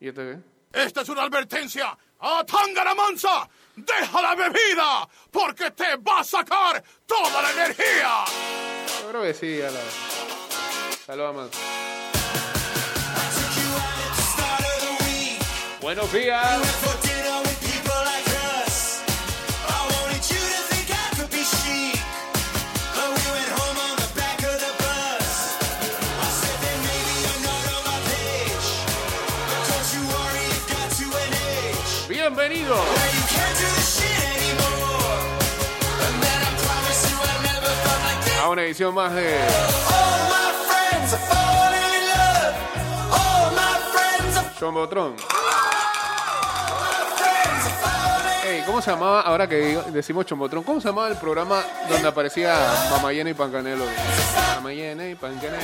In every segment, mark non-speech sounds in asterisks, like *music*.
¿Y este qué? Esta es una advertencia a Tangana Mansa. Deja la bebida porque te va a sacar toda la energía. Yo creo que sí, a la. Saludos, Mansa. Buenos días. Edición más de. Ey, ¿cómo se llamaba, ahora que decimos Chombotron, cómo se llamaba el programa donde aparecía Mamayena y Pancanelo? Mamayena y Pancanelo,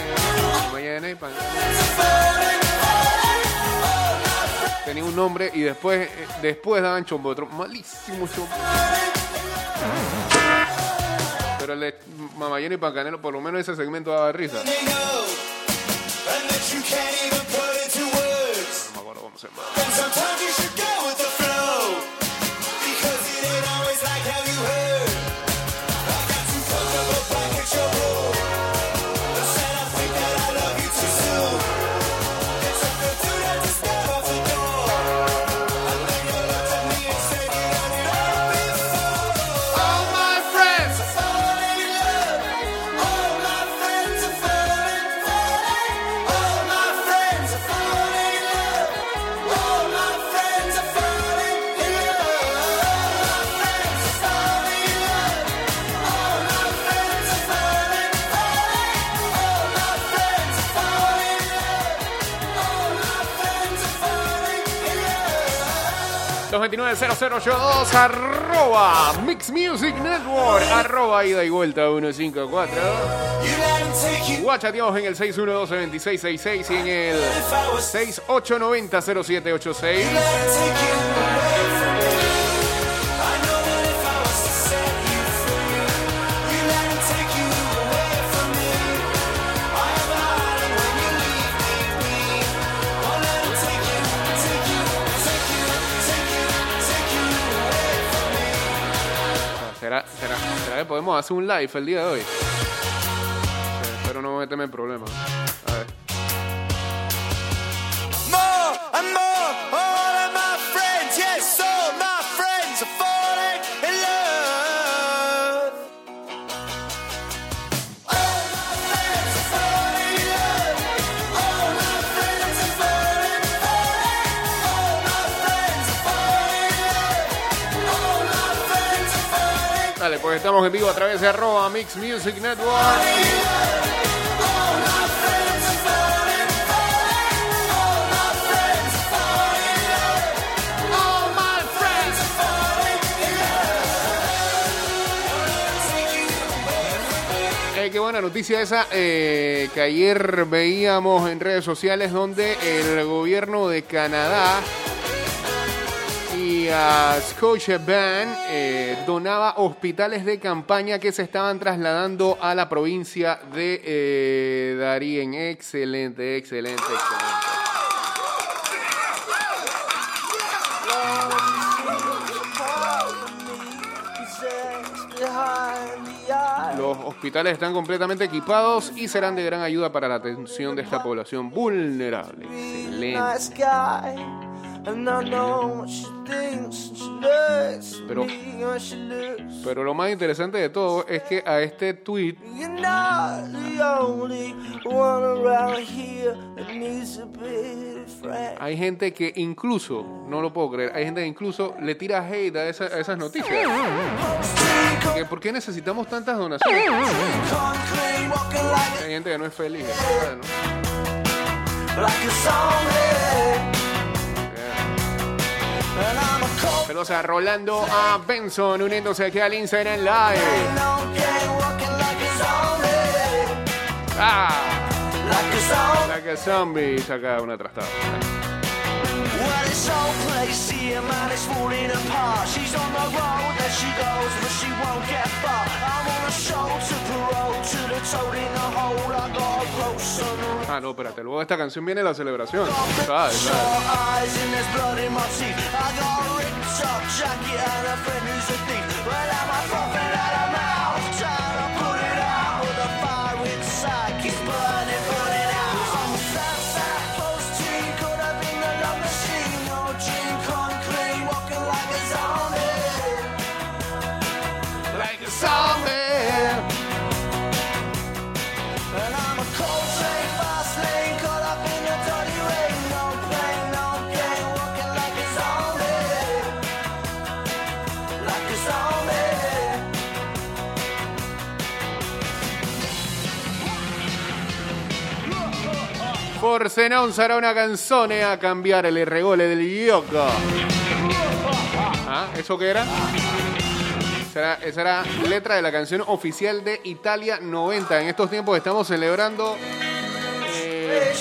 Mamayena y Pancanelo. Tenía un nombre y después, eh, después daban Chombotron. Malísimo Chombotron. Pero el de Mamayena y Pancanelo, por lo menos ese segmento daba risa. No me acuerdo cómo se llamaba. Love. 229-0082, arroba Mix Music Network, arroba ida y vuelta 154. You let him take you. Guachateamos en el 612-2666 y en el 6890-0786. Podemos hacer un live el día de hoy? Eh, Espero no meterme en problemas. A ver. Estamos en vivo a través de arroba Mix Music Network. Eh, qué buena noticia esa eh, que ayer veíamos en redes sociales donde el gobierno de Canadá a Scotiabank eh, donaba hospitales de campaña que se estaban trasladando a la provincia de eh, Darien. Excelente, excelente, excelente. Los hospitales están completamente equipados y serán de gran ayuda para la atención de esta población vulnerable. Excelente. Pero- Pero lo más interesante de todo es que a este tweet hay gente que incluso, no lo puedo creer, hay gente que incluso le tira hate a, esa- a esas noticias. Que, ¿Por qué necesitamos tantas donaciones? Hay gente que no es feliz. ¿verdad, no? Saludos a Rolando a Benson uniéndose aquí al Instagram Live. Ah, like a zombie. Saca una trastada. Ah, no, espérate. Luego de esta canción viene la celebración. ¿Sabes? ¿sabes? Forse non sarà una canzone a cambiare le regole del gioco. ¿Ah? ¿Eso qué era? Será- esa era letra de la canción oficial de Italia 90. En estos tiempos estamos celebrando eh,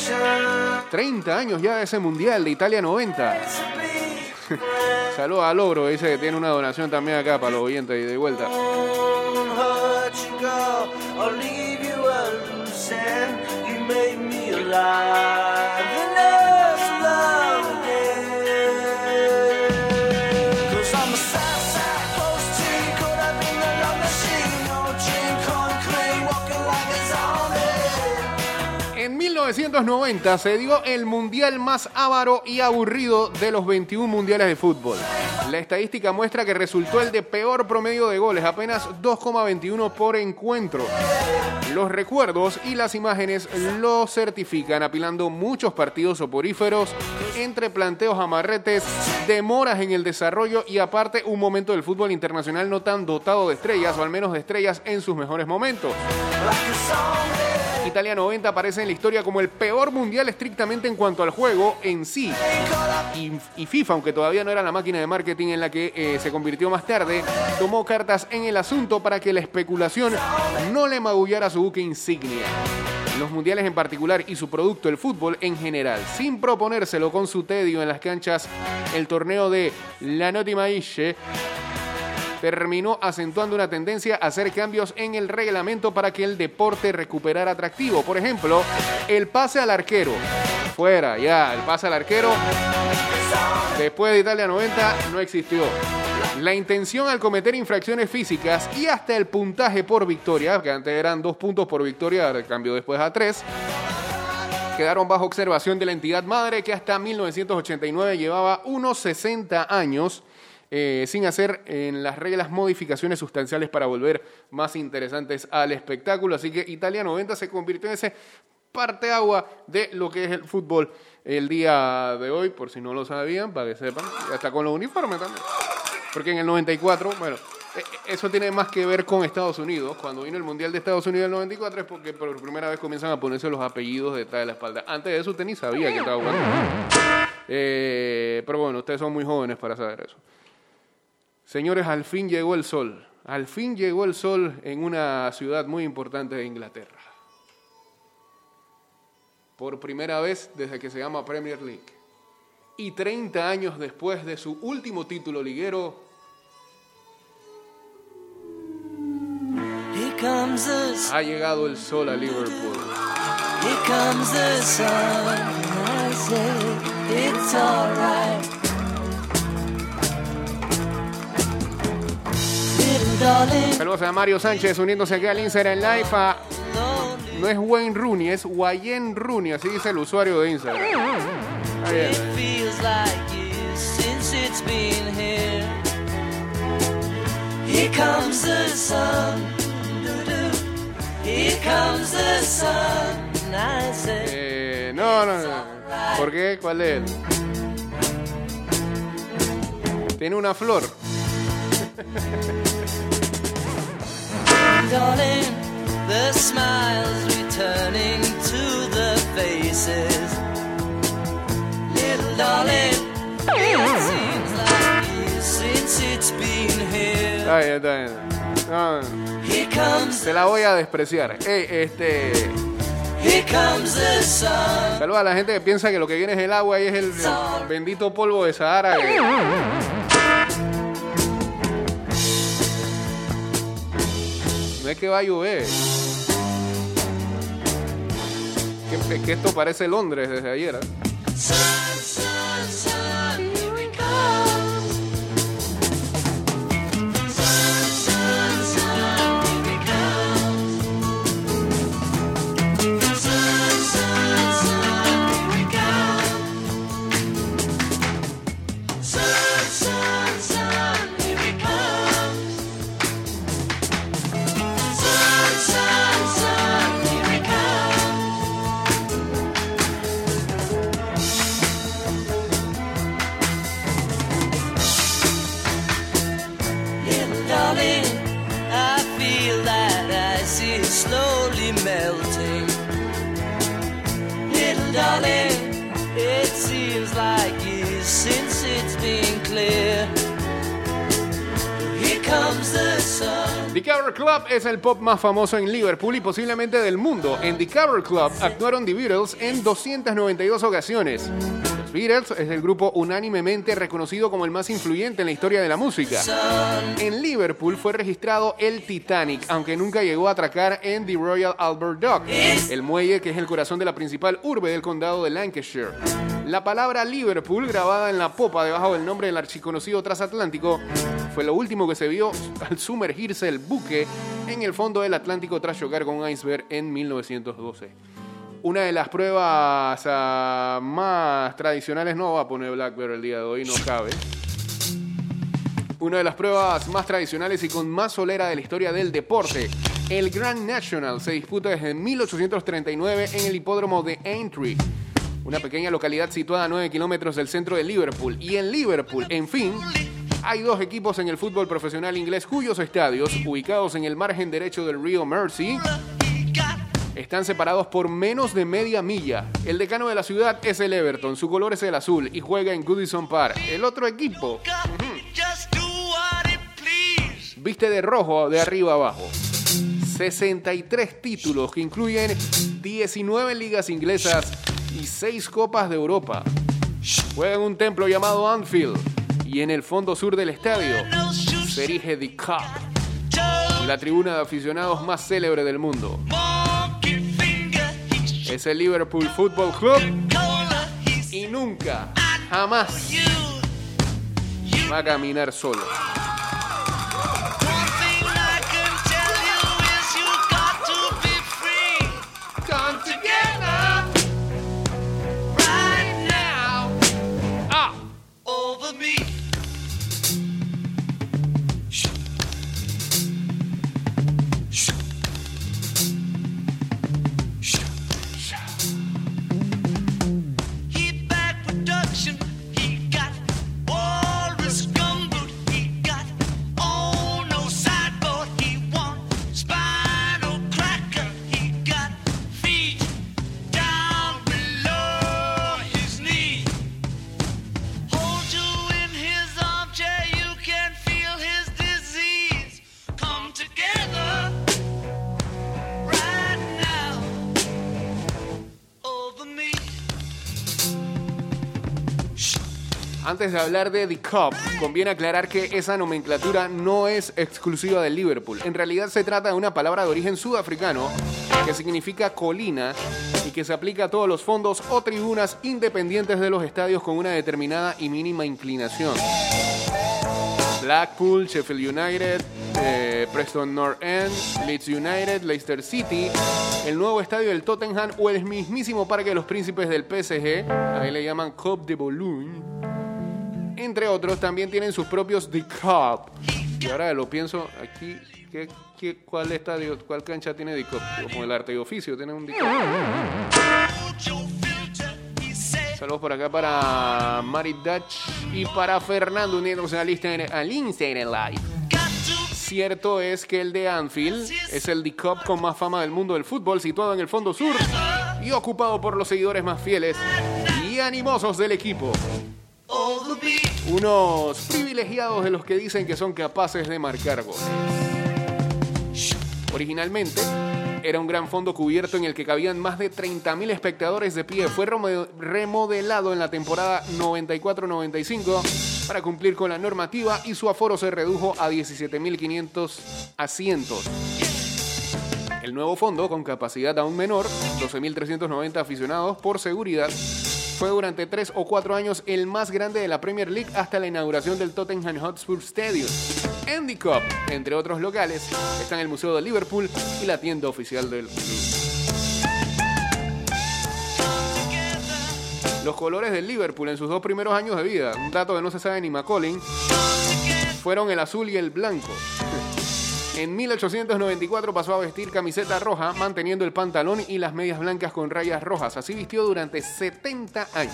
30 años ya de ese mundial de Italia 90. *laughs* Saludos a Logro, dice que tiene una donación también acá para los oyentes y de vuelta. Me 1990 se dio el mundial más avaro y aburrido de los 21 mundiales de fútbol. La estadística muestra que resultó el de peor promedio de goles, apenas 2,21 por encuentro. Los recuerdos y las imágenes lo certifican, apilando muchos partidos soporíferos entre planteos amarretes, demoras en el desarrollo y aparte un momento del fútbol internacional no tan dotado de estrellas, o al menos de estrellas en sus mejores momentos. Italia 90 aparece en la historia como el peor mundial estrictamente en cuanto al juego en sí. Y, FIFA, aunque todavía no era la máquina de marketing en la que eh, se convirtió más tarde, tomó cartas en el asunto para que la especulación no le magullara su buque insignia. Los mundiales en particular y su producto, el fútbol en general, sin proponérselo con su tedio en las canchas, el torneo de La Noti Maisce terminó acentuando una tendencia a hacer cambios en el reglamento para que el deporte recuperara atractivo. Por ejemplo, el pase al arquero. Fuera, ya, el pase al arquero. Después de Italia 90 no existió. La intención al cometer infracciones físicas y hasta el puntaje por victoria, que antes eran dos puntos por victoria, cambió después a tres, quedaron bajo observación de la entidad madre que hasta 1989 llevaba unos 60 años eh, sin hacer en las reglas modificaciones sustanciales para volver más interesantes al espectáculo. Así que Italia 90 se convirtió en ese parteagua de lo que es el fútbol el día de hoy, por si no lo sabían, para que sepan, hasta con los uniformes también. Porque en el 94, bueno, eh, eso tiene más que ver con Estados Unidos. Cuando vino el Mundial de Estados Unidos en el 94 es porque por primera vez comienzan a ponerse los apellidos detrás de la espalda. Antes de eso usted ni sabía que estaba jugando. Eh, pero bueno, ustedes son muy jóvenes para saber eso. Señores, al fin llegó el sol. Al fin llegó el sol en una ciudad muy importante de Inglaterra. Por primera vez desde que se llama Premier League. Y 30 años después de su último título liguero, ha llegado el sol a Liverpool. here comes the sun. I say it's Saludos a Mario Sánchez uniéndose aquí al Instagram Live. a- no es Wayne Rooney, es Wayne Rooney, así dice el usuario de Instagram. Bien. Eh, no, no, no. ¿Por qué? ¿Cuál es? Tiene una flor. *laughs* darling, the smiles returning to the faces. Little darling, it seems like years since it's been here. Está bien, está bien. No, no. Here comes, te la voy a despreciar. Ey, este. here comes the sun. Saluda a la gente que piensa que lo que viene es el agua y es el, el bendito polvo de Sahara. que- que va a llover. que, que esto parece Londres desde ayer. ¿eh? The Cover Club es el pop más famoso en Liverpool y posiblemente del mundo. En The Cover Club actuaron The Beatles en 292 ocasiones. Beatles es el grupo unánimemente reconocido como el más influyente en la historia de la música. En Liverpool fue registrado el Titanic, aunque nunca llegó a atracar en The Royal Albert Dock, el muelle que es el corazón de la principal urbe del condado de Lancashire. La palabra Liverpool, grabada en la popa debajo del nombre del archiconocido transatlántico, fue lo último que se vio al sumergirse el buque en el fondo del Atlántico tras chocar con un iceberg en 1912. Una de las pruebas ah, más tradicionales, no va a poner Blackbeard el día de hoy, no cabe. Una de las pruebas más tradicionales y con más solera de la historia del deporte. El Grand National se disputa desde 1839 en el hipódromo de Aintree, una pequeña localidad situada a 9 kilómetros del centro de Liverpool. Y en Liverpool, en fin, hay dos equipos en el fútbol profesional inglés cuyos estadios, ubicados en el margen derecho del río Mersey, están separados por menos de media milla. El decano de la ciudad es el Everton, su color es el azul y juega en Goodison Park. El otro equipo viste de rojo de arriba abajo. 63 títulos que incluyen 19 ligas inglesas y 6 copas de Europa. Juega en un templo llamado Anfield y en el fondo sur del estadio se erige The Cup, la tribuna de aficionados más célebre del mundo. Es el Liverpool Football Club y nunca, jamás va a caminar solo. Antes de hablar de The Cup, conviene aclarar que esa nomenclatura no es exclusiva del Liverpool. En realidad se trata de una palabra de origen sudafricano que significa colina y que se aplica a todos los fondos o tribunas independientes de los estadios con una determinada y mínima inclinación. Blackpool, Sheffield United, eh, Preston North End, Leeds United, Leicester City, el nuevo estadio del Tottenham o el mismísimo Parque de los Príncipes del PSG, ahí le llaman Coupe de Boulogne entre otros, también tienen sus propios The Cup. Y ahora lo pienso aquí, ¿qué, qué, cuál estadio, cuál cancha tiene The Cup? Como el arte de oficio, tiene un The Cup. Saludos por acá para Mari Dutch y para Fernando uniéndose al Instagram, Live. Cierto es que el de Anfield es el The Cup con más fama del mundo del fútbol, situado en el fondo sur y ocupado por los seguidores más fieles y animosos del equipo. Unos privilegiados de los que dicen que son capaces de marcar goles. Originalmente era un gran fondo cubierto en el que cabían más de 30.000 espectadores de pie. Fue remo- remodelado en la temporada 94-95 para cumplir con la normativa y su aforo se redujo a 17.500 asientos. El nuevo fondo, con capacidad aún menor, 12.390 aficionados por seguridad, fue durante tres o cuatro años el más grande de la Premier League hasta la inauguración del Tottenham Hotspur Stadium. Andy Cup, entre otros locales, están el Museo de Liverpool y la tienda oficial del club. Los colores del Liverpool en sus dos primeros años de vida, un dato que no se sabe ni Macaulay, fueron el azul y el blanco. En 1894 pasó a vestir camiseta roja, manteniendo el pantalón y las medias blancas con rayas rojas. Así vistió durante 70 años.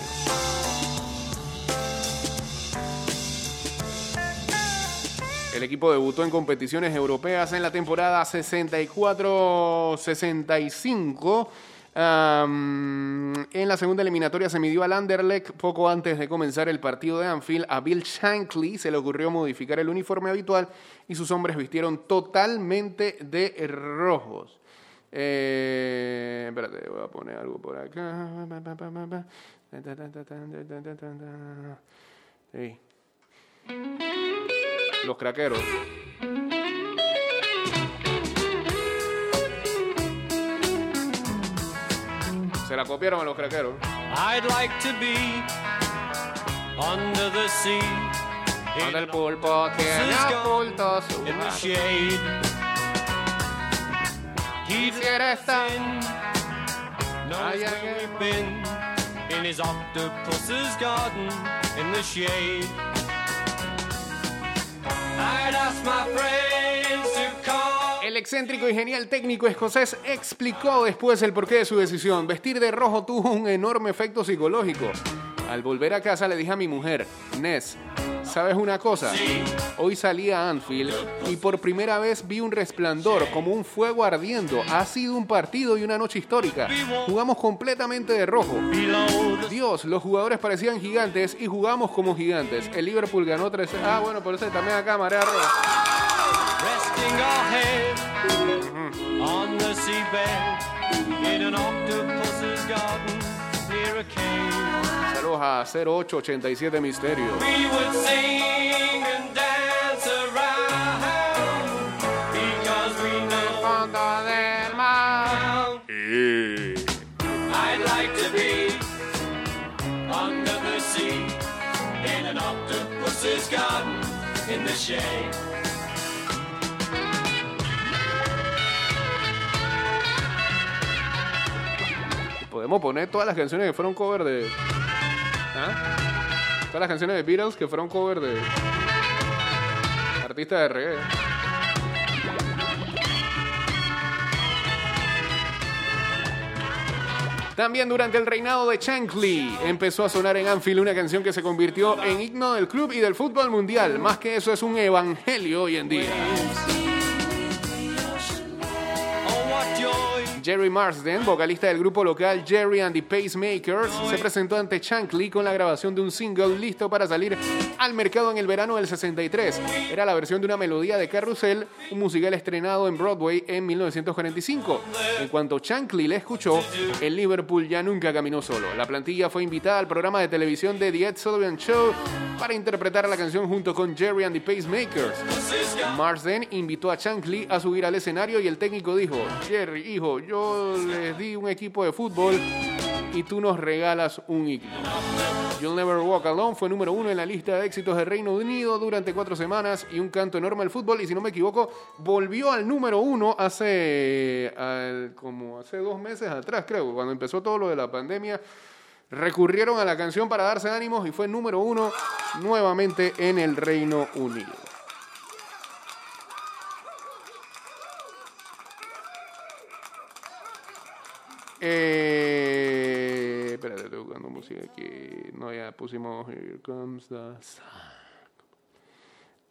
El equipo debutó en competiciones europeas en la temporada 64-65. En la segunda eliminatoria se midió al Anderlecht poco antes de comenzar el partido de Anfield. A Bill Shankly se le ocurrió modificar el uniforme habitual y sus hombres vistieron totalmente de rojos. Eh, espérate, voy a poner algo por acá. Los craqueros. Se la copiaron a los craqueros. I'd like to be under the sea. Cuando el pulpo tiene oculto su in the shade. Quisiera estar knows Ay, ay, where ay. we've been in his octopus's garden in the shade. I'd ask my come. El excéntrico y genial técnico escocés explicó después el porqué de su decisión. Vestir de rojo tuvo un enorme efecto psicológico. Al volver a casa le dije a mi mujer, Ness, ¿sabes una cosa? Hoy salí a Anfield y por primera vez vi un resplandor como un fuego ardiendo. Ha sido un partido y una noche histórica. Jugamos completamente de rojo. Dios, los jugadores parecían gigantes y jugamos como gigantes. El Liverpool ganó 3 Ah, bueno, por eso también acá, Marea Roja. Resting our head on the seabed in an octopus's garden near a cave. Saludos a 0887 Misterio. We would sing and dance around because we know Fondo del mar. I'd like to be under the sea in an octopus's garden in the shade. Podemos poner todas las canciones que fueron cover de. ¿Ah? Todas las canciones de Beatles que fueron cover de. Artistas de reggae. También durante el reinado de Shankly empezó a sonar en Anfield una canción que se convirtió en himno del club y del fútbol mundial. Más que eso es un evangelio hoy en día. Jerry Marsden, vocalista del grupo local Jerry and the Pacemakers, se presentó ante Shankly con la grabación de un single listo para salir al mercado en el verano del 63. Era la versión de una melodía de Carrusel, un musical estrenado en Broadway en 1945. En cuanto Shankly le escuchó, el Liverpool ya nunca caminó solo. La plantilla fue invitada al programa de televisión de The Ed Sullivan Show para interpretar la canción junto con Jerry and the Pacemakers. Marsden invitó a Shankly a subir al escenario y el técnico dijo, Jerry, hijo, yo les di un equipo de fútbol y tú nos regalas un himno. You'll Never Walk Alone fue número uno en la lista de éxitos del Reino Unido durante cuatro semanas y un canto enorme al fútbol y si no me equivoco volvió al número uno hace como hace dos meses atrás creo, cuando empezó todo lo de la pandemia. Recurrieron a la canción para darse ánimos y fue número uno nuevamente en el Reino Unido. Eh, espérate, estoy buscando música aquí. No, ya pusimos Here Comes the Sun.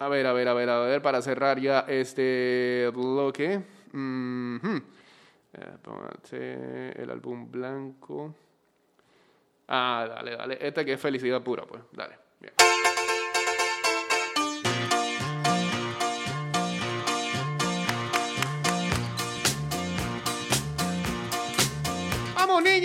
A ver, a ver, a ver, a ver, para cerrar ya este bloque. Póngate el álbum blanco. Ah, dale, dale. Este que es felicidad pura, pues. Dale.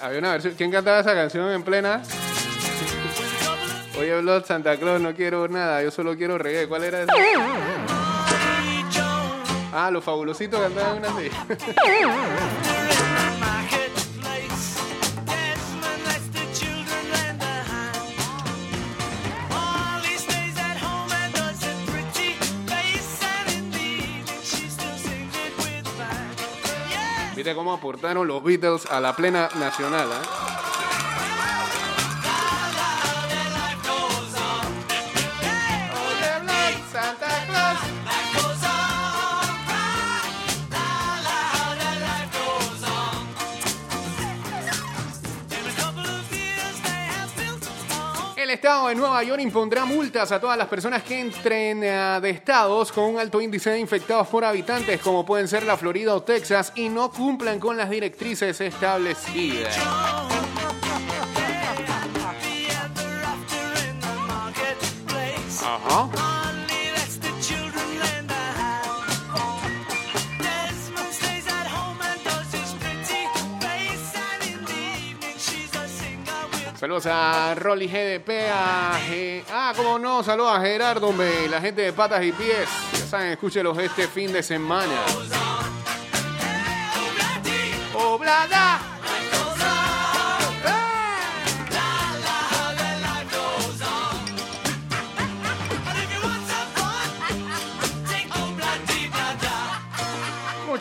Había una versión. ¿Quién cantaba esa canción en plena? Oye, Blood Santa Claus, no quiero nada, yo solo quiero reggae. ¿Cuál era esa? Ah, los fabulositos cantaban una así. *laughs* cómo aportaron los Beatles a la plena nacional, ¿ah? Estado de Nueva York impondrá multas a todas las personas que entren eh, de estados con un alto índice de infectados por habitantes, como pueden ser la Florida o Texas, y no cumplan con las directrices establecidas. Ajá. Saludos a Rolly GDP, a Ge- Ah, cómo no, saludos a Gerardo, hombre, la gente de patas y pies. Ya saben, escúchelos este fin de semana. Oblada.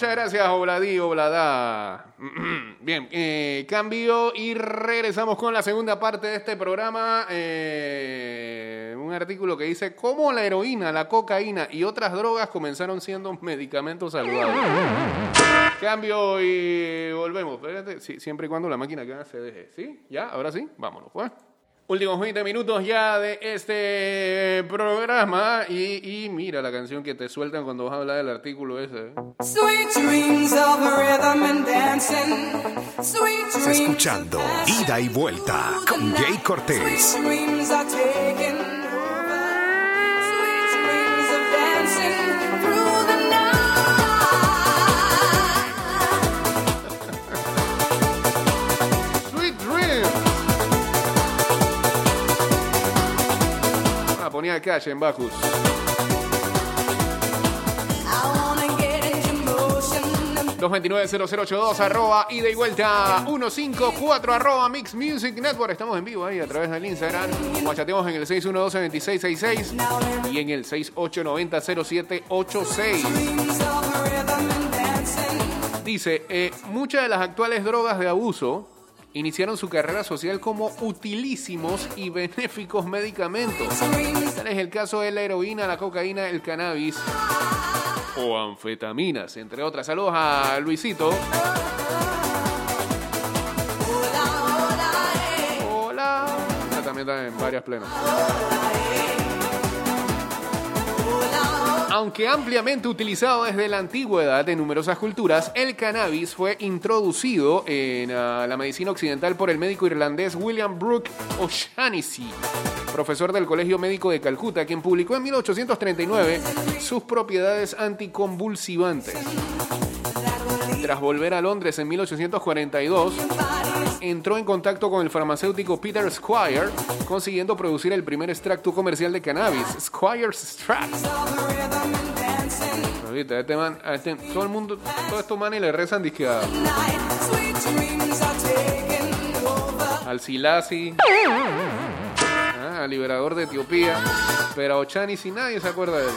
Muchas gracias, Obladí, Oblada. *clears throat* Bien, eh, cambio y regresamos con la segunda parte de este programa. Eh, un artículo que dice cómo la heroína, la cocaína y otras drogas comenzaron siendo medicamentos saludables. Cambio y volvemos. Espérate, siempre y cuando la máquina acá se deje. ¿Sí? ¿Ya? ¿Ahora sí? Vámonos, pues. Últimos 20 minutos ya de este programa. Y, y mira la canción que te sueltan cuando vas a hablar del artículo ese. ¿eh? Sweet dreams of rhythm and dancing. Sweet Estás dreams escuchando Ida y Vuelta con. Jay Cortés. Ponía en wanna get into motion. 229-0082 arroba ida y vuelta 154 arroba Mix Music Network. Estamos en vivo ahí a través del Instagram. Guachateamos en el 612-2666 y en el 6890-0786. Dreams of rhythm and dancing. Dice, eh, muchas de las actuales drogas de abuso iniciaron su carrera social como utilísimos y benéficos medicamentos. Tal es el caso de la heroína, la cocaína, el cannabis o anfetaminas, entre otras. Saludos a Luisito. Hola. Ah, También está en varias plenas. Aunque ampliamente utilizado desde la antigüedad en numerosas culturas, el cannabis fue introducido en ah, la medicina occidental por el médico irlandés William Brooke O'Shaughnessy, profesor del Colegio Médico de Calcuta, quien publicó en 1839 sus propiedades anticonvulsivantes. Tras volver a Londres en 1842, entró en contacto con el farmacéutico Peter Squire, consiguiendo producir el primer extracto comercial de cannabis, Squire's Extract. Ahorita, este man- este- todo el mundo, todos estos manes le rezan over. al Silasi, ah, al liberador de Etiopía, pero Ochani si nadie se acuerda de él.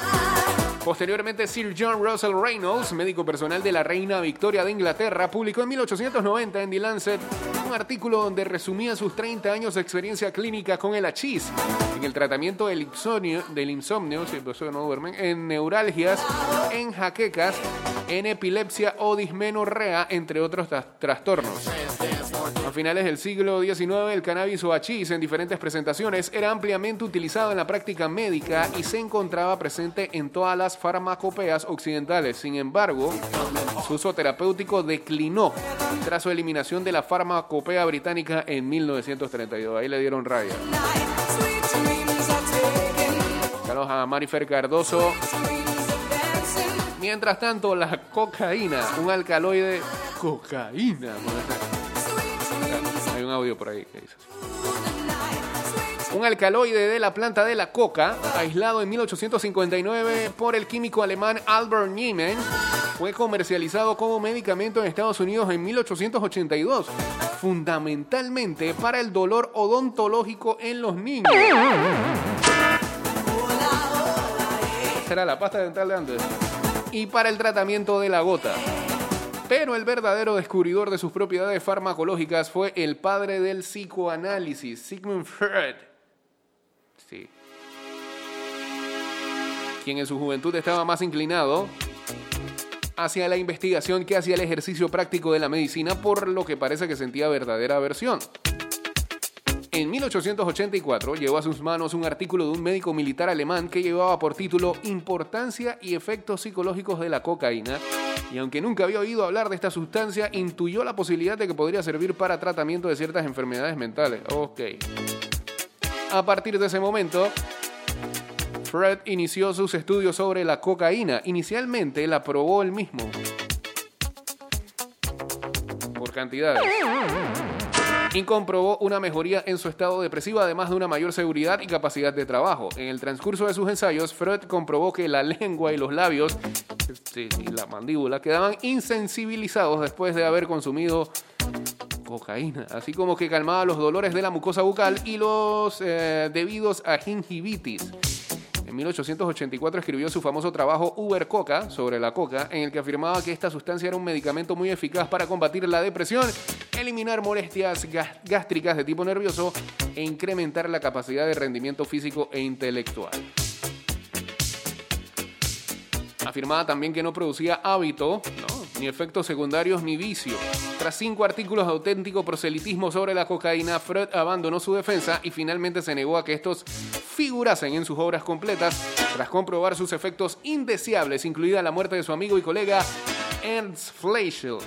Posteriormente, Sir John Russell Reynolds, médico personal de la reina Victoria de Inglaterra, publicó en 1890 en The Lancet un artículo donde resumía sus 30 años de experiencia clínica con el hachís en el tratamiento del insomnio, del insomnio si no duermen, en neuralgias, en jaquecas, en epilepsia o dismenorrea, entre otros tra- trastornos. A finales del siglo XIX, el cannabis o hachís en diferentes presentaciones era ampliamente utilizado en la práctica médica y se encontraba presente en todas las farmacopeas occidentales. Sin embargo, su uso terapéutico declinó tras su eliminación de la farmacopea británica en 1932. Ahí le dieron raya. Saludos a Marifer Cardoso. Mientras tanto, la cocaína, un alcaloide cocaína. Audio por ahí. Un alcaloide de la planta de la coca, aislado en 1859 por el químico alemán Albert Niemann, fue comercializado como medicamento en Estados Unidos en 1882, fundamentalmente para el dolor odontológico en los niños. Esa era la pasta dental de antes. Y para el tratamiento de la gota. Pero el verdadero descubridor de sus propiedades farmacológicas fue el padre del psicoanálisis, Sigmund Freud. Sí. Quien en su juventud estaba más inclinado hacia la investigación que hacia el ejercicio práctico de la medicina, por lo que parece que sentía verdadera aversión. En 1884 llegó a sus manos un artículo de un médico militar alemán que llevaba por título Importancia y efectos psicológicos de la cocaína, y aunque nunca había oído hablar de esta sustancia, intuyó la posibilidad de que podría servir para tratamiento de ciertas enfermedades mentales. Ok. A partir de ese momento, Fred inició sus estudios sobre la cocaína. Inicialmente la probó él mismo. Por cantidades y comprobó una mejoría en su estado depresivo, además de una mayor seguridad y capacidad de trabajo. En el transcurso de sus ensayos, Freud comprobó que la lengua y los labios y la mandíbula quedaban insensibilizados después de haber consumido cocaína, así como que calmaba los dolores de la mucosa bucal y los eh, debidos a gingivitis. En 1884 escribió su famoso trabajo Uber Coca sobre la coca, en el que afirmaba que esta sustancia era un medicamento muy eficaz para combatir la depresión, eliminar molestias gástricas de tipo nervioso e incrementar la capacidad de rendimiento físico e intelectual. Afirmaba también que no producía hábito, ni efectos secundarios ni vicio. Tras cinco artículos de auténtico proselitismo sobre la cocaína, Freud abandonó su defensa y finalmente se negó a que estos figurasen en sus obras completas tras comprobar sus efectos indeseables, incluida la muerte de su amigo y colega Ernst Fleischl.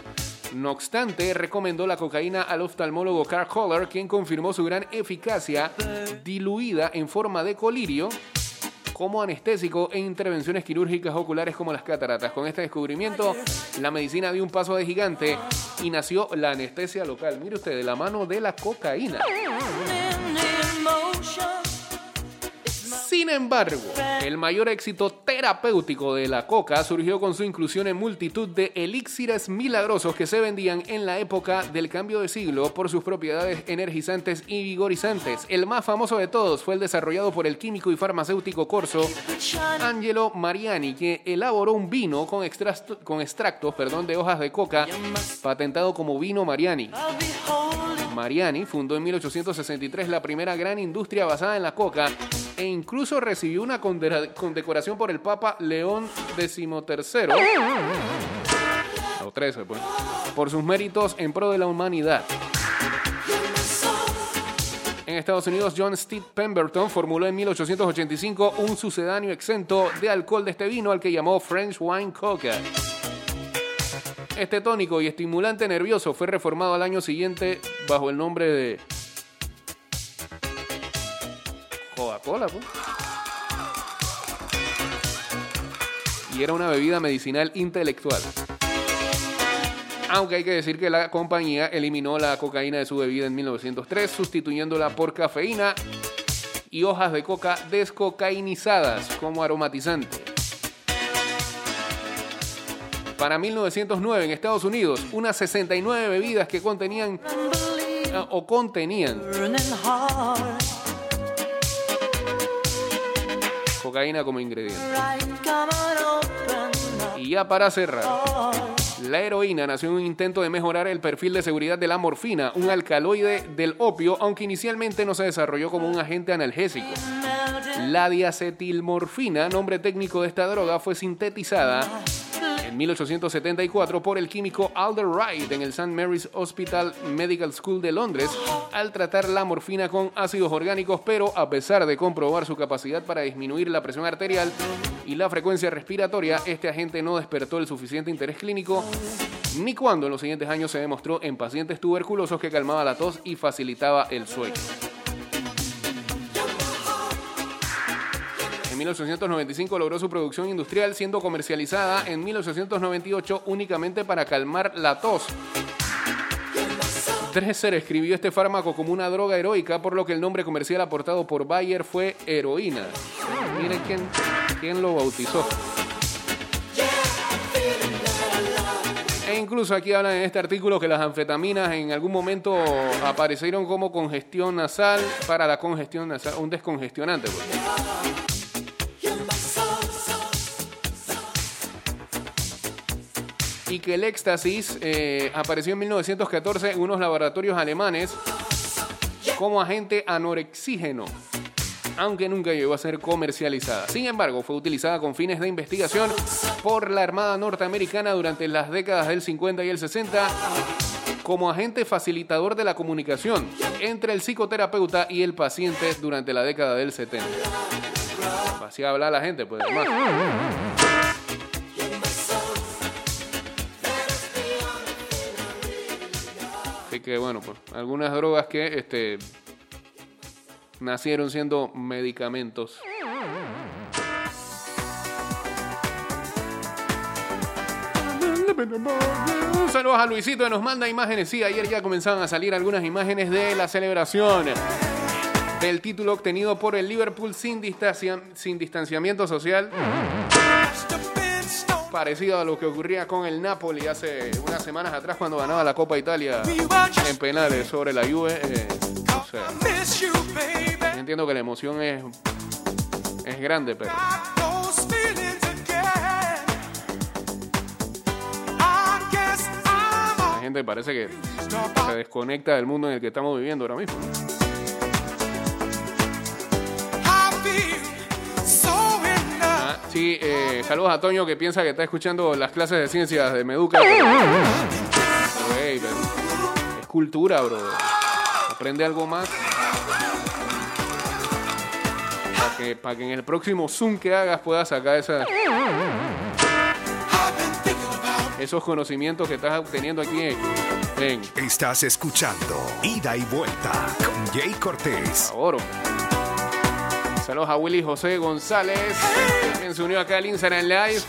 No obstante, recomendó la cocaína al oftalmólogo Carl Kohler, quien confirmó su gran eficacia diluida en forma de colirio como anestésico e intervenciones quirúrgicas oculares como las cataratas. Con este descubrimiento, la medicina dio un paso de gigante y nació la anestesia local. Mire usted, de la mano de la cocaína. Sin embargo, el mayor éxito terapéutico de la coca surgió con su inclusión en multitud de elixires milagrosos que se vendían en la época del cambio de siglo por sus propiedades energizantes y vigorizantes. El más famoso de todos fue el desarrollado por el químico y farmacéutico corso Angelo Mariani, que elaboró un vino con, con extractos perdón, de hojas de coca patentado como vino Mariani. Mariani fundó en 1863 la primera gran industria basada en la coca e incluso recibió una condecoración por el Papa León XIII. O 13, pues. Por sus méritos en pro de la humanidad. En Estados Unidos, John Steve Pemberton formuló en 1885 un sucedáneo exento de alcohol de este vino al que llamó French Wine Coca. Este tónico y estimulante nervioso fue reformado al año siguiente bajo el nombre de Coca-Cola. pues. Y era una bebida medicinal intelectual. Aunque hay que decir que la compañía eliminó la cocaína de su bebida en 1903, sustituyéndola por cafeína y hojas de coca descocainizadas como aromatizante. Para 1909 en Estados Unidos, unas 69 bebidas que contenían ah, o contenían cocaína como ingrediente. Y ya para cerrar, la heroína nació en un intento de mejorar el perfil de seguridad de la morfina, un alcaloide del opio, aunque inicialmente no se desarrolló como un agente analgésico. La diacetilmorfina, nombre técnico de esta droga, fue sintetizada en 1874 por el químico Alder Wright en el St. Mary's Hospital Medical School de Londres al tratar la morfina con ácidos orgánicos, pero a pesar de comprobar su capacidad para disminuir la presión arterial y la frecuencia respiratoria, este agente no despertó el suficiente interés clínico ni cuando en los siguientes años se demostró en pacientes tuberculosos que calmaba la tos y facilitaba el sueño. En 1895 logró su producción industrial siendo comercializada en 1898 únicamente para calmar la tos. Dresser escribió este fármaco como una droga heroica, por lo que el nombre comercial aportado por Bayer fue heroína. Miren quién, quién lo bautizó. E incluso aquí hablan en este artículo que las anfetaminas en algún momento aparecieron como congestión nasal para la congestión nasal, un descongestionante. pues. Y que el éxtasis eh, apareció en 1914 en unos laboratorios alemanes como agente anorexígeno, aunque nunca llegó a ser comercializada. Sin embargo, fue utilizada con fines de investigación por la Armada norteamericana durante las décadas del 50 y el 60 como agente facilitador de la comunicación entre el psicoterapeuta y el paciente durante la década del 70. Así habla la gente, pues además. Así que bueno, pues algunas drogas que este, nacieron siendo medicamentos. Saludos a Luisito que nos manda imágenes. Sí, ayer ya comenzaban a salir algunas imágenes de la celebración del título obtenido por el Liverpool sin, distancia- sin distanciamiento social. Parecido a lo que ocurría con el Napoli hace unas semanas atrás cuando ganaba la Copa Italia en penales sobre la Juve. eh, entiendo que la emoción es, es grande, pero la gente parece que se desconecta del mundo en el que estamos viviendo ahora mismo. Sí, eh, saludos a Toño que piensa que está escuchando las clases de ciencias de Meduca. pero- pero, hey, pero es cultura, bro. Aprende algo más. Para que, para que en el próximo Zoom que hagas puedas sacar esa, esos conocimientos que estás obteniendo aquí en, en Estás escuchando Ida y Vuelta con Jay Cortés. Oro. Saludos a Willy José González, quien se unió acá al Instagram Live.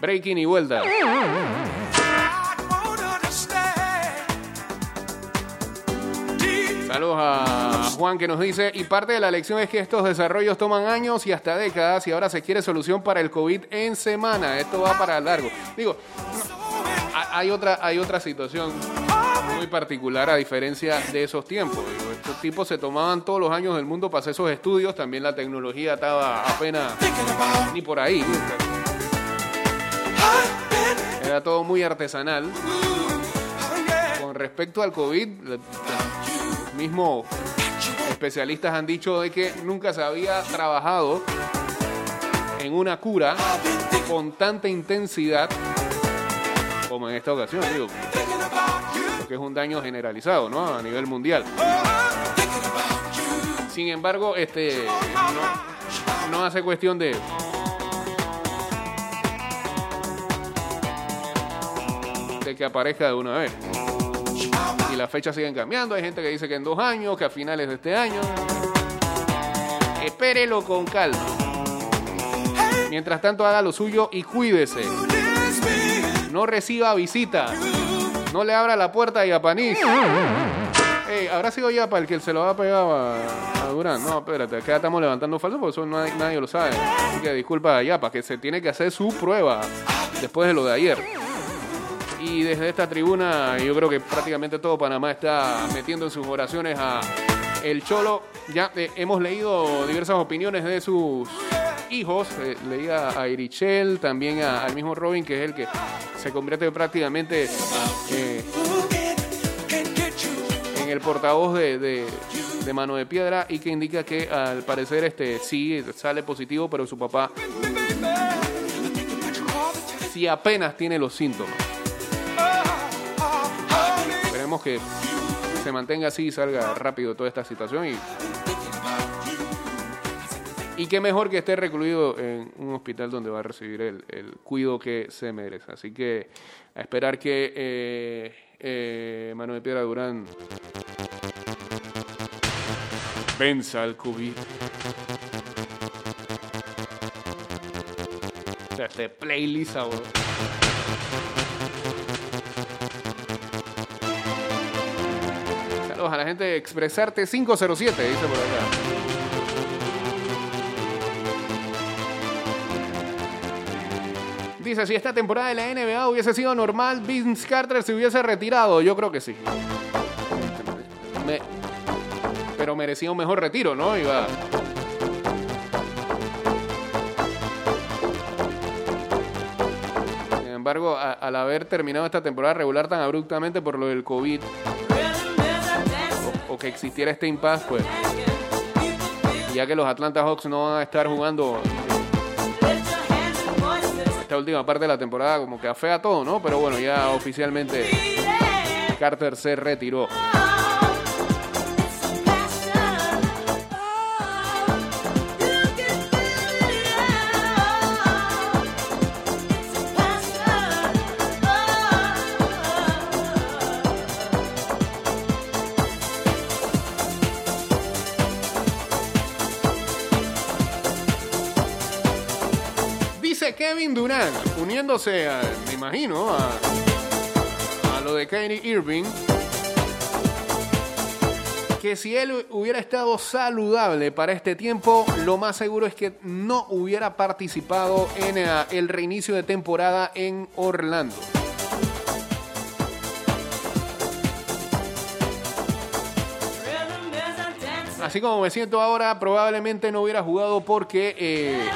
Breaking y vuelta. Saludos a Juan que nos dice, y parte de la lección es que estos desarrollos toman años y hasta décadas y ahora se quiere solución para el COVID en semana. Esto va para largo. Digo, hay otra, hay otra situación muy particular a diferencia de esos tiempos. Estos tipos se tomaban todos los años del mundo para hacer esos estudios, también la tecnología estaba apenas ni por ahí. Era todo muy artesanal. Con respecto al COVID, mismo especialistas han dicho de que nunca se había trabajado en una cura con tanta intensidad como en esta ocasión, digo, porque es un daño generalizado, ¿no? A nivel mundial. Sin embargo, este no, no hace cuestión de de que aparezca de una vez. Las fechas siguen cambiando. Hay gente que dice que en dos años, que a finales de este año. Espérelo con calma. Mientras tanto, haga lo suyo y cuídese. No reciba visita. No le abra la puerta a Yapanís. Ey, ¿Habrá sido Yapa el que se lo ha pegado a Durán? No, espérate, acá estamos levantando falso porque eso nadie, nadie lo sabe. Así que disculpa a Yapa, que se tiene que hacer su prueba después de lo de ayer. Y desde esta tribuna, yo creo que prácticamente todo Panamá está metiendo en sus oraciones a el Cholo. Ya eh, hemos leído diversas opiniones de sus hijos. Eh, leía a Irichel, también al mismo Robin, que es el que se convierte prácticamente eh, en el portavoz de, de- Mano de Piedra y que indica que al parecer este sí sale positivo, pero su papá sí apenas tiene los síntomas. Que se mantenga así y salga rápido toda esta situación y y qué mejor que esté recluido en un hospital donde va a recibir el, el cuidado que se merece. Así que a esperar que eh, eh, Mano de Piedra Durán venza al COVID. Este playlist ahora. Saludos a la gente de Expresarte 507, dice por acá. Dice, si esta temporada de la NBA hubiese sido normal, Vince Carter se hubiese retirado. Yo creo que sí. Pero merecía un mejor retiro, ¿no? Iba... Sin embargo, al haber terminado esta temporada regular tan abruptamente por lo del COVID o, que existiera este impasse, pues ya que los Atlanta Hawks no van a estar jugando esta última parte de la temporada como que afea todo, ¿no? Pero bueno, ya oficialmente Carter se retiró. Uniéndose, a, me imagino, a, a lo de Kyrie Irving, que si él hubiera estado saludable para este tiempo, lo más seguro es que no hubiera participado en eh, el reinicio de temporada en Orlando. Así como me siento ahora, probablemente no hubiera jugado porque eh,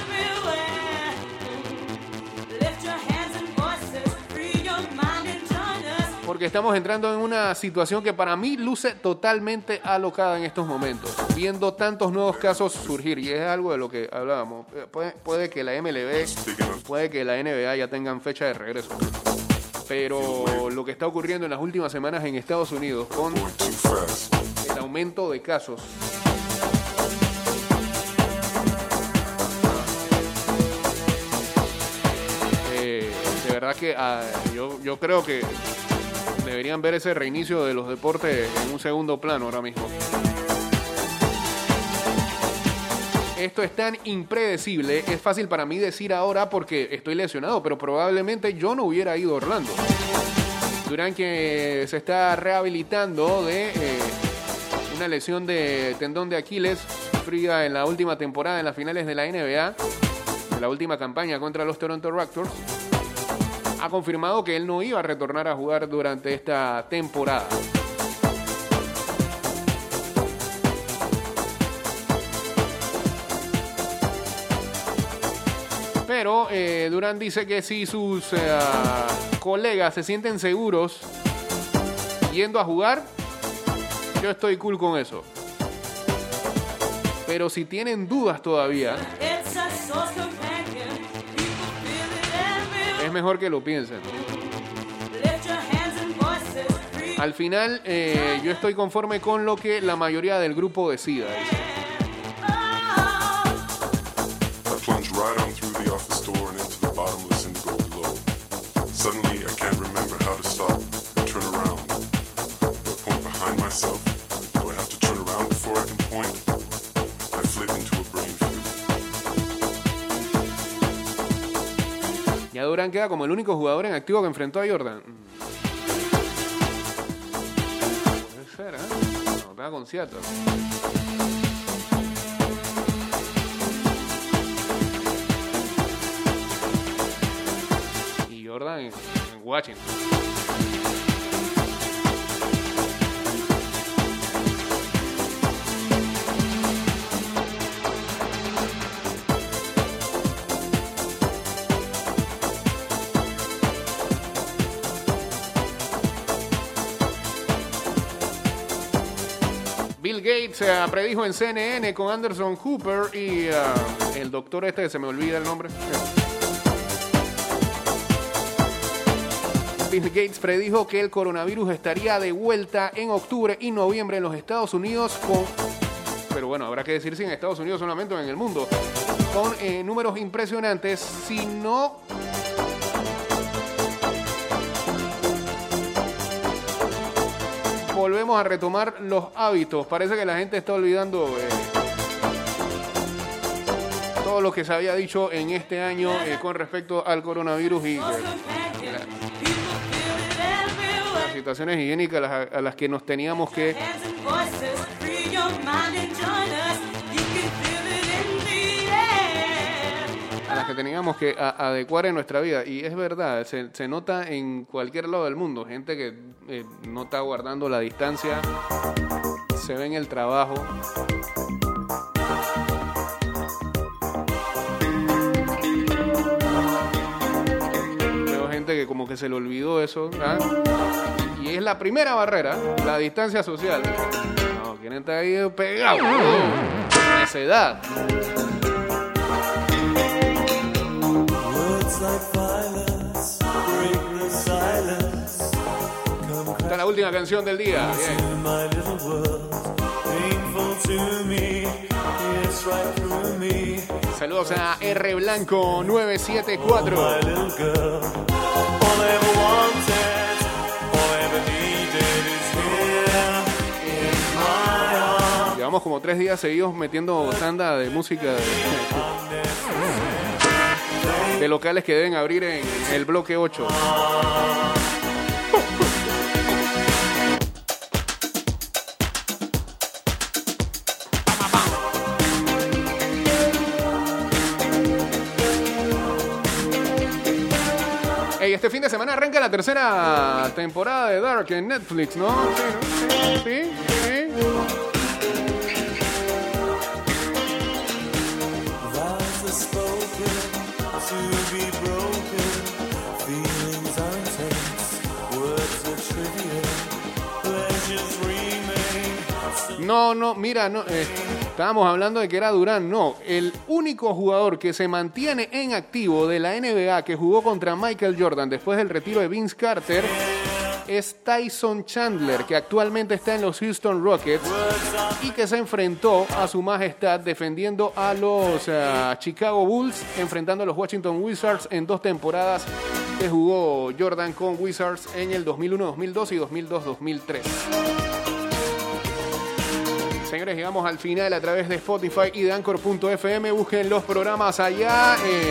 porque estamos entrando en una situación que para mí luce totalmente alocada en estos momentos, viendo tantos nuevos casos surgir, y es algo de lo que hablábamos. Eh, Puede, puede que la MLB, puede que la NBA ya tengan fecha de regreso, pero lo que está ocurriendo en las últimas semanas en Estados Unidos con el aumento de casos. eh, de verdad que ah, yo, yo creo que deberían ver ese reinicio de los deportes en un segundo plano ahora mismo. Esto es tan impredecible, es fácil para mí decir ahora porque estoy lesionado, pero probablemente yo no hubiera ido Orlando. Durán que se está rehabilitando de eh, una lesión de tendón de Aquiles sufrida en la última temporada en las finales de la NBA, en la última campaña contra los Toronto Raptors ha confirmado que él no iba a retornar a jugar durante esta temporada. Pero eh, Durán dice que si sus eh, colegas se sienten seguros yendo a jugar, yo estoy cool con eso. Pero si tienen dudas todavía, mejor que lo piensen. Al final, eh, yo estoy conforme con lo que la mayoría del grupo decida. Queda como el único jugador en activo que enfrentó a Jordan. Mm. Puede ser, ¿eh? No, pega con Seattle. Y Jordan en Washington. Eh, predijo en CNN con Anderson Cooper y eh, el doctor este, se me olvida el nombre. Bill Gates predijo que el coronavirus estaría de vuelta en octubre y noviembre en los Estados Unidos con... Pero bueno, habrá que decir si en Estados Unidos solamente o en el mundo. Con eh, números impresionantes. Si no volvemos a retomar los hábitos. Parece que la gente está olvidando eh, todo lo que se había dicho en este año eh, con respecto al coronavirus y eh, las situaciones higiénicas a las, a las que nos teníamos que que teníamos que adecuar en nuestra vida. Y es verdad, se, nota en cualquier lado del mundo. Gente que eh, no está guardando la distancia, se ve en el trabajo. Veo gente que como que se le olvidó eso. ¿ah? Y es la primera barrera, la distancia social. No, quieren estar ahí pegados. Necedad. Esta es la última canción del día. Bien. Saludos a R Blanco 974. My little girl, all I ever wanted, all I ever needed is here in my arms. Llevamos como tres días seguidos metiendo tanda de música de, locales que deben abrir en el bloque 8. Ey, este fin de semana arranca la tercera temporada de Dark en Netflix, ¿no? Sí, sí, No, no, mira, no, eh, estábamos hablando de que era Durán. No, el único jugador que se mantiene en activo de la NBA que jugó contra Michael Jordan después del retiro de Vince Carter es Tyson Chandler, que actualmente está en los Houston Rockets y que se enfrentó a su majestad defendiendo a los eh, Chicago Bulls, enfrentando a los Washington Wizards en dos temporadas que jugó Jordan con Wizards en el 2001-2002 y 2002-2003. Señores, llegamos al final a través de Spotify y de Anchor.fm. Busquen los programas allá. eh,